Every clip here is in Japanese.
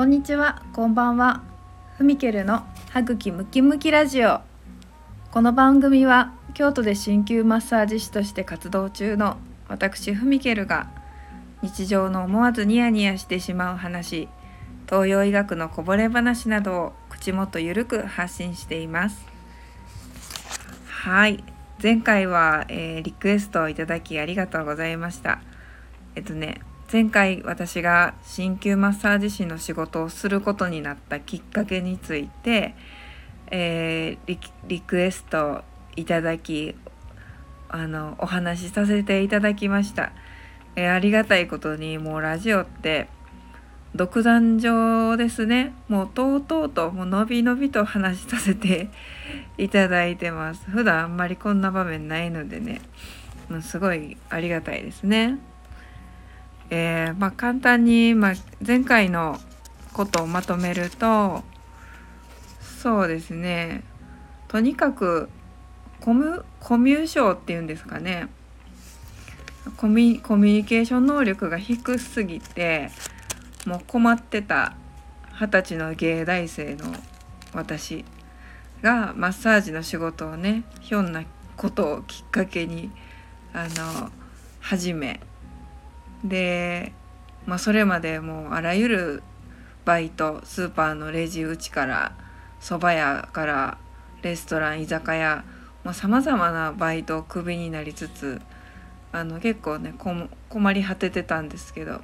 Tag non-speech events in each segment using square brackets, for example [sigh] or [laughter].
こんにちは、こんばんは。ふみけるの歯茎ムキムキラジオ。この番組は京都で鍼灸マッサージ師として活動中の私ふみけるが日常の思わずニヤニヤしてしまう話、東洋医学のこぼれ話などを口元ゆるく発信しています。はい、前回は、えーリクエストをいただきありがとうございました。えっとね前回私が鍼灸マッサージ師の仕事をすることになったきっかけについて、えーリクエストいただきあのお話しさせていただきました、えーありがたいことにもうラジオって独壇場ですね。もうとうとうともうのびのびと話しさせていただいてます。普段あんまりこんな場面ないのでね。もうすごいありがたいですね。えーまあ、簡単に、まあ、前回のことをまとめるとそうですね。とにかくコミュコミュ障っていうんですかね。コミコミュニケーション能力が低すぎてもう困ってた二十歳の芸大生の私がマッサージの仕事をねひょんなことをきっかけにあの始めで、まあ、それまでもうあらゆるバイトスーパーのレジ打ちから蕎麦屋からレストラン居酒屋さまざ、まなバイトをクビになりつつあの結構ね困り果ててたんですけど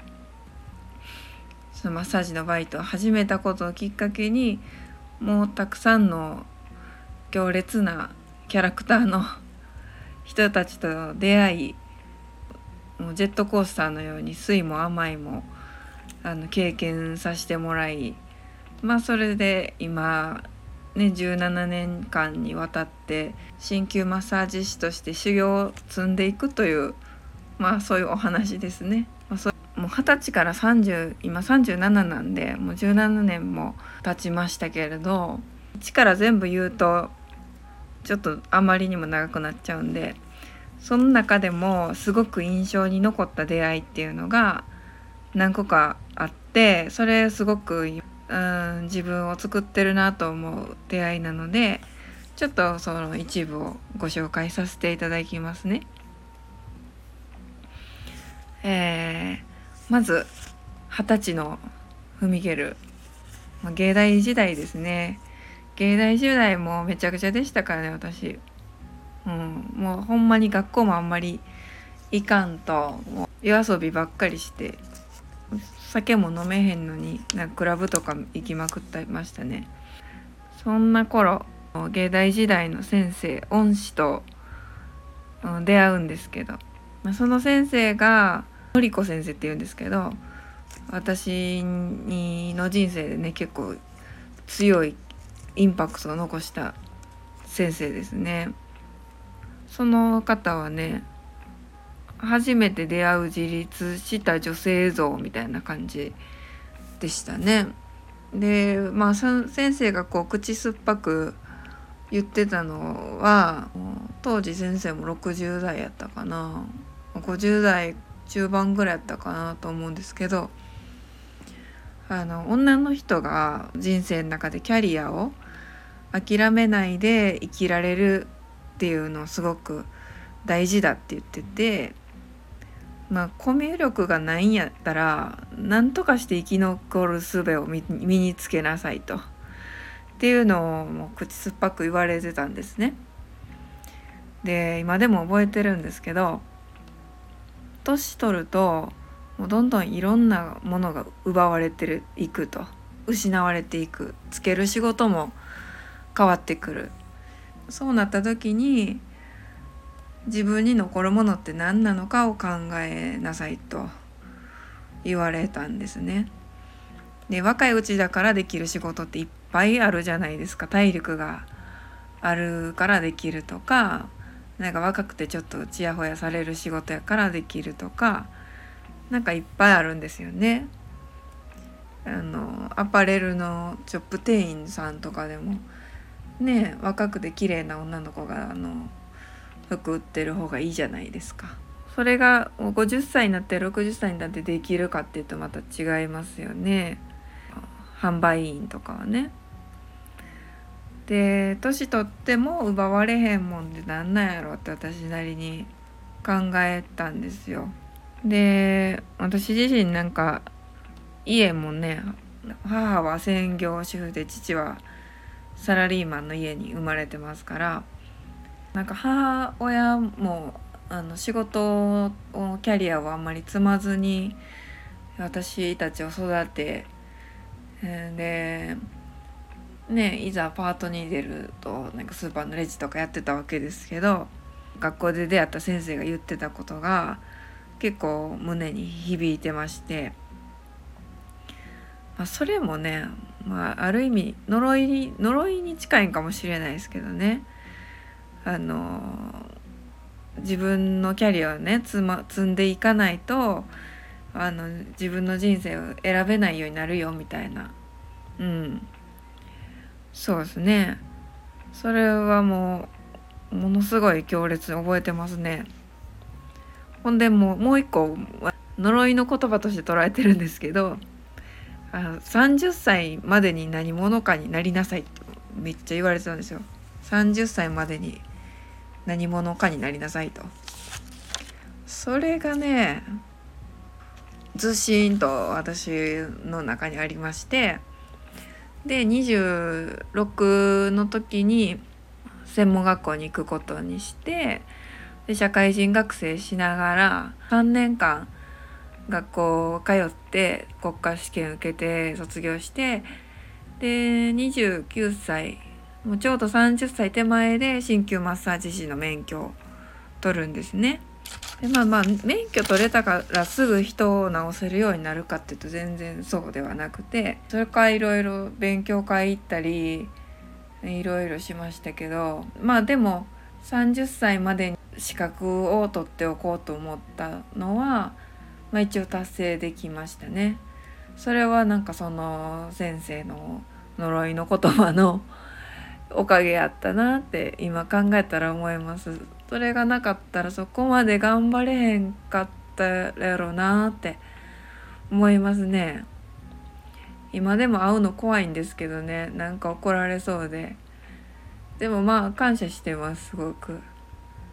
そのマッサージのバイトを始めたことをきっかけにもうたくさんの強烈なキャラクターの人たちと出会いもうジェットコースターのように酸いも甘いもあの経験させてもらいまあそれで今ね17年間にわたって鍼灸マッサージ師として修行を積んでいくというまあそういうお話ですね。まあ、そうもう二十歳から30今37なんでもう17年も経ちましたけれど一から全部言うとちょっとあまりにも長くなっちゃうんでその中でもすごく印象に残った出会いっていうのが何個かあってそれすごくうん自分を作ってるなと思う出会いなのでちょっとその一部をご紹介させていただきますね。えーまず二十歳のフミゲル、まあ、芸大時代ですね芸大時代もめちゃくちゃでしたからね私。うん、もうほんまに学校もあんまりいかんともう夜遊びばっかりして酒も飲めへんのになんかクラブとか行きまくってましたねそんな頃芸大時代の先生恩師と、うん出会うんですけど、まあ、その先生がのりこ先生っていうんですけど私にの人生でね結構強いインパクトを残した先生ですね。その方はね初めて出会う自立した女性像みたいな感じでしたね。でまあ先生がこう口酸っぱく言ってたのは当時先生も60代やったかな50代中盤ぐらいやったかなと思うんですけどあの女の人が人生の中でキャリアを諦めないで生きられるっていうのすごく大事だって言っててまあコミュ力がないんやったら何とかして生き残る術を身身につけなさいと。っていうのをもう口酸っぱく言われてたんですね。で今でも覚えてるんですけど年取るともうどんどんいろんなものが奪われてるいくと。失われていく。つける仕事も変わってくる。そうなった時に自分に残るものって何なのかを考えなさいと言われたんですね。で若いうちだからできる仕事っていっぱいあるじゃないですか体力があるからできるとかなんか若くてちょっとちやほやされる仕事やからできるとかなんかいっぱいあるんですよね。あのアパレルのショップ店員さんとかでもね若くて綺麗な女の子があの服売ってる方がいいじゃないですか。それが50歳になって60歳になってできるかっていうとまた違いますよね。販売員とかはね。で年取っても奪われへんもんでなんなんやろって私なりに考えたんですよ。で私自身なんか家もね母は専業主婦で父はサラリーマンの家に生まれてますからなんか母親もあの仕事をキャリアをあんまり積まずに私たちを育てでねいざパートに出るとなんかスーパーのレジとかやってたわけですけど学校で出会った先生が言ってたことが結構胸に響いてまして、まあ、それもね、まあ、ある意味呪い呪いに近いんかもしれないですけどね。あの自分のキャリアをね積,、ま、積んでいかないとあの自分の人生を選べないようになるよみたいな。うん。そうですね。それはもうものすごい強烈に覚えてますね。ほんでもうもう一個呪いの言葉として捉えてるんですけどあの30歳までに何者かになりなさい。ってめっちゃ言われてたんですよ。30歳までに何者かになりなさいと。それがねずしんと私の中にありましてで26の時に専門学校に行くことにしてで社会人学生しながら3年間学校通って国家試験受けて卒業してで29歳もうちょうど30歳手前で鍼灸マッサージ師の免許を取るんですね。でまあまあ免許取れたからすぐ人を治せるようになるかっていうと全然そうではなくてそれからいろいろ勉強会行ったりいろいろしましたけどまあでも30歳までに資格を取っておこうと思ったのは、まあ、一応達成できましたね。それはなんかその先生の呪いの言葉の [laughs] おかげやったなって今考えたら思います。それがなかったらそこまで頑張れへんかったやろなって思いますね。今でも会うの怖いんですけどね。なんか怒られそうで。でもまあ感謝してますすごく。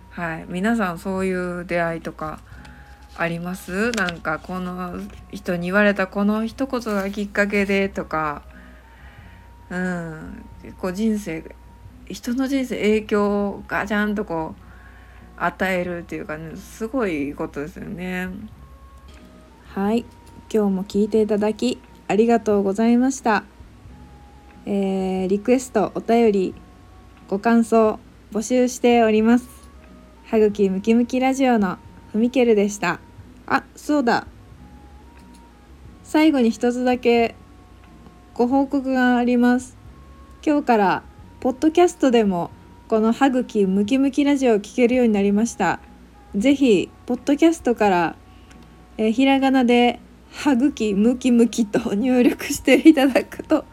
はい。皆さんそういう出会いとかあります？なんかこの人に言われたこの一言がきっかけでとか。うん。結構人生人の人生影響をガチャンとこう与えるっていうかねすごいことですよね。はい。今日も聞いていただきありがとうございました。えー、リクエストお便りご感想募集しております。はぐきムキムキラジオのふみけるでした。あそうだ。最後に一つだけご報告があります。今日からポッドキャストでもこの歯茎ムキムキラジオを聴けるようになりました。ぜひポッドキャストから、え、ひらがなで歯茎ムキムキと入力していただくと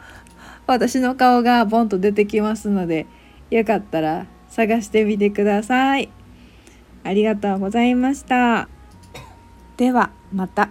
私の顔がボンと出てきますのでよかったら探してみてください。ありがとうございましたではまた。